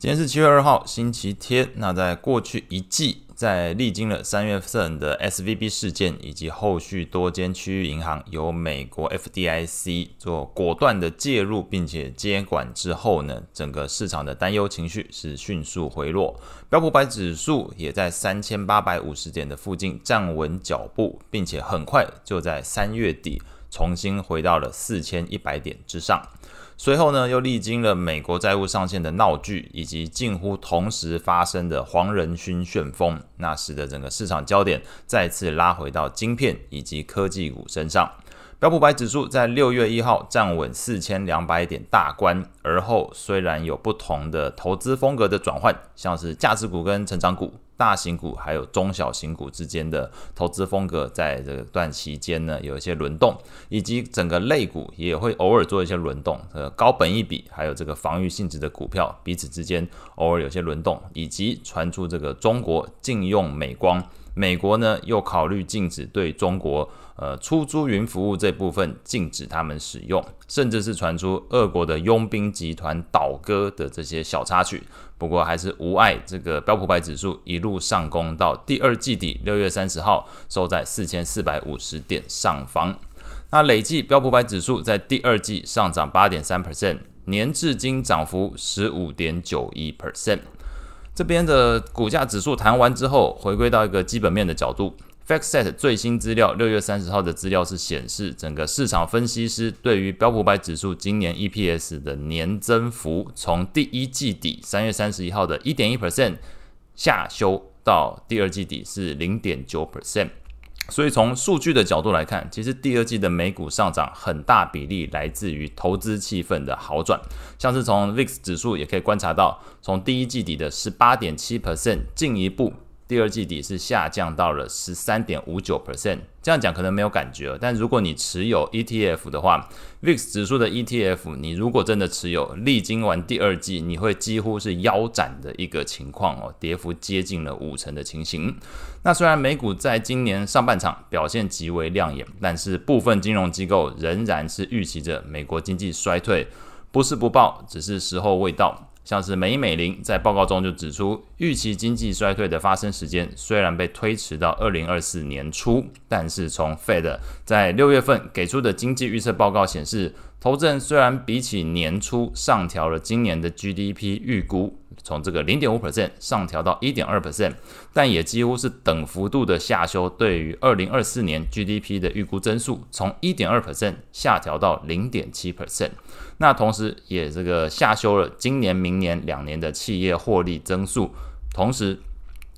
今天是七月二号，星期天。那在过去一季，在历经了三月份的 SVB 事件以及后续多间区域银行由美国 FDIC 做果断的介入并且接管之后呢，整个市场的担忧情绪是迅速回落，标普百指数也在三千八百五十点的附近站稳脚步，并且很快就在三月底重新回到了四千一百点之上。随后呢，又历经了美国债务上限的闹剧，以及近乎同时发生的黄仁勋旋风，那使得整个市场焦点再次拉回到晶片以及科技股身上。标普百指数在六月一号站稳四千两百点大关，而后虽然有不同的投资风格的转换，像是价值股跟成长股。大型股还有中小型股之间的投资风格，在这段期间呢，有一些轮动，以及整个类股也会偶尔做一些轮动。呃，高本一比还有这个防御性质的股票，彼此之间偶尔有些轮动，以及传出这个中国禁用美光。美国呢，又考虑禁止对中国呃出租云服务这部分禁止他们使用，甚至是传出俄国的佣兵集团倒戈的这些小插曲。不过还是无碍这个标普百指数一路上攻到第二季底六月三十号收在四千四百五十点上方。那累计标普百指数在第二季上涨八点三 percent，年至今涨幅十五点九一 percent。这边的股价指数谈完之后，回归到一个基本面的角度。FactSet 最新资料，六月三十号的资料是显示，整个市场分析师对于标普百指数今年 EPS 的年增幅，从第一季底三月三十一号的一点一 percent 下修到第二季底是零点九 percent。所以从数据的角度来看，其实第二季的美股上涨很大比例来自于投资气氛的好转，像是从 VIX 指数也可以观察到，从第一季底的十八点七 percent 进一步。第二季底是下降到了十三点五九 percent，这样讲可能没有感觉，但如果你持有 ETF 的话，VIX 指数的 ETF，你如果真的持有，历经完第二季，你会几乎是腰斩的一个情况哦，跌幅接近了五成的情形。那虽然美股在今年上半场表现极为亮眼，但是部分金融机构仍然是预期着美国经济衰退，不是不报，只是时候未到。像是美美林在报告中就指出，预期经济衰退的发生时间虽然被推迟到二零二四年初，但是从 Fed 在六月份给出的经济预测报告显示，投资人虽然比起年初上调了今年的 GDP 预估。从这个零点五 percent 上调到一点二 percent，但也几乎是等幅度的下修。对于二零二四年 GDP 的预估增速，从一点二 percent 下调到零点七 percent。那同时也这个下修了今年、明年两年的企业获利增速，同时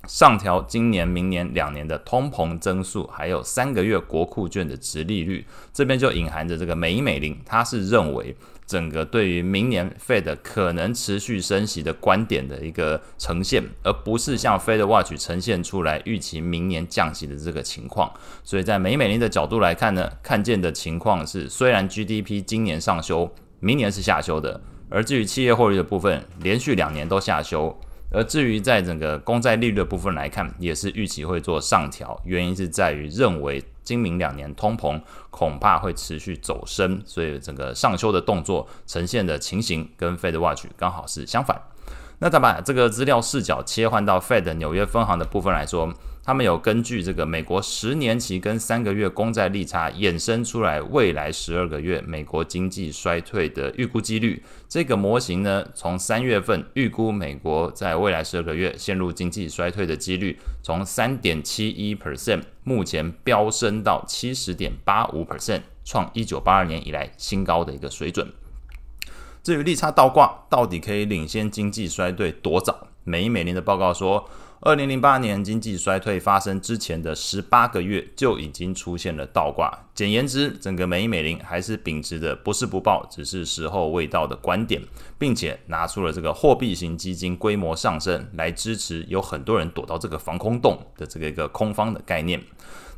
上调今年、明年两年的通膨增速，还有三个月国库券的殖利率。这边就隐含着这个美美林，它是认为。整个对于明年 Fed 可能持续升息的观点的一个呈现，而不是像 Fed Watch 呈现出来预期明年降息的这个情况。所以在美美林的角度来看呢，看见的情况是，虽然 GDP 今年上修，明年是下修的，而至于企业获利的部分，连续两年都下修。而至于在整个公债利率的部分来看，也是预期会做上调，原因是在于认为今明两年通膨恐怕会持续走升，所以整个上修的动作呈现的情形跟 Fed Watch 刚好是相反。那再把这个资料视角切换到 Fed 纽约分行的部分来说。他们有根据这个美国十年期跟三个月公债利差衍生出来未来十二个月美国经济衰退的预估几率。这个模型呢，从三月份预估美国在未来十二个月陷入经济衰退的几率，从三点七一 percent 目前飙升到七十点八五 percent，创一九八二年以来新高的一个水准。至于利差倒挂到底可以领先经济衰退多早？美银美林的报告说。二零零八年经济衰退发生之前的十八个月就已经出现了倒挂。简言之，整个美银美林还是秉持的不是不报，只是时候未到的观点，并且拿出了这个货币型基金规模上升来支持，有很多人躲到这个防空洞的这个一个空方的概念。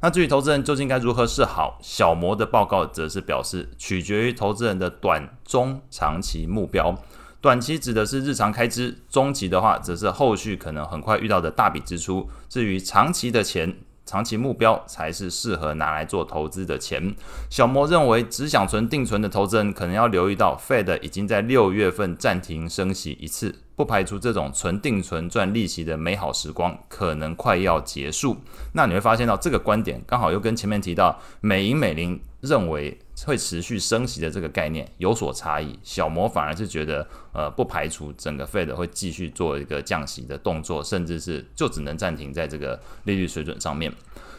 那至于投资人究竟该如何是好，小摩的报告则是表示，取决于投资人的短、中、长期目标。短期指的是日常开支，中期的话则是后续可能很快遇到的大笔支出。至于长期的钱，长期目标才是适合拿来做投资的钱。小魔认为，只想存定存的投资人可能要留意到，Fed 已经在六月份暂停升息一次，不排除这种纯定存赚利息的美好时光可能快要结束。那你会发现到这个观点刚好又跟前面提到美银美林认为会持续升息的这个概念有所差异。小摩反而是觉得，呃，不排除整个 Fed 会继续做一个降息的动作，甚至是就只能暂停在这个利率水准上面。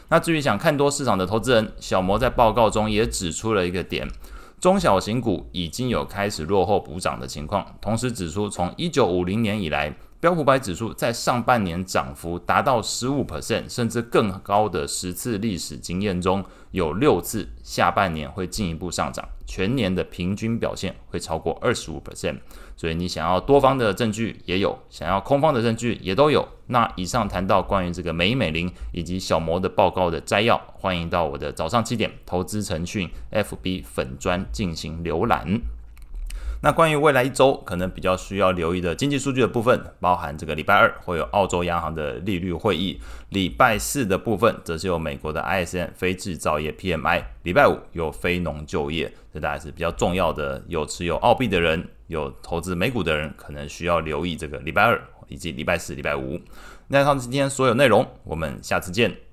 那至于想看多市场的投资人，小摩在报告中也指出了一个点。中小型股已经有开始落后补涨的情况，同时指出，从一九五零年以来，标普百指数在上半年涨幅达到十五 percent，甚至更高的十次历史经验中，有六次下半年会进一步上涨，全年的平均表现会超过二十五 percent。所以你想要多方的证据也有，想要空方的证据也都有。那以上谈到关于这个美美林以及小摩的报告的摘要，欢迎到我的早上七点投资晨讯 FB 粉专进行浏览。那关于未来一周可能比较需要留意的经济数据的部分，包含这个礼拜二会有澳洲央行的利率会议，礼拜四的部分则是有美国的 ISM 非制造业 PMI，礼拜五有非农就业，这大概是比较重要的。有持有澳币的人。有投资美股的人可能需要留意这个礼拜二以及礼拜四、礼拜五。那以上今天所有内容，我们下次见。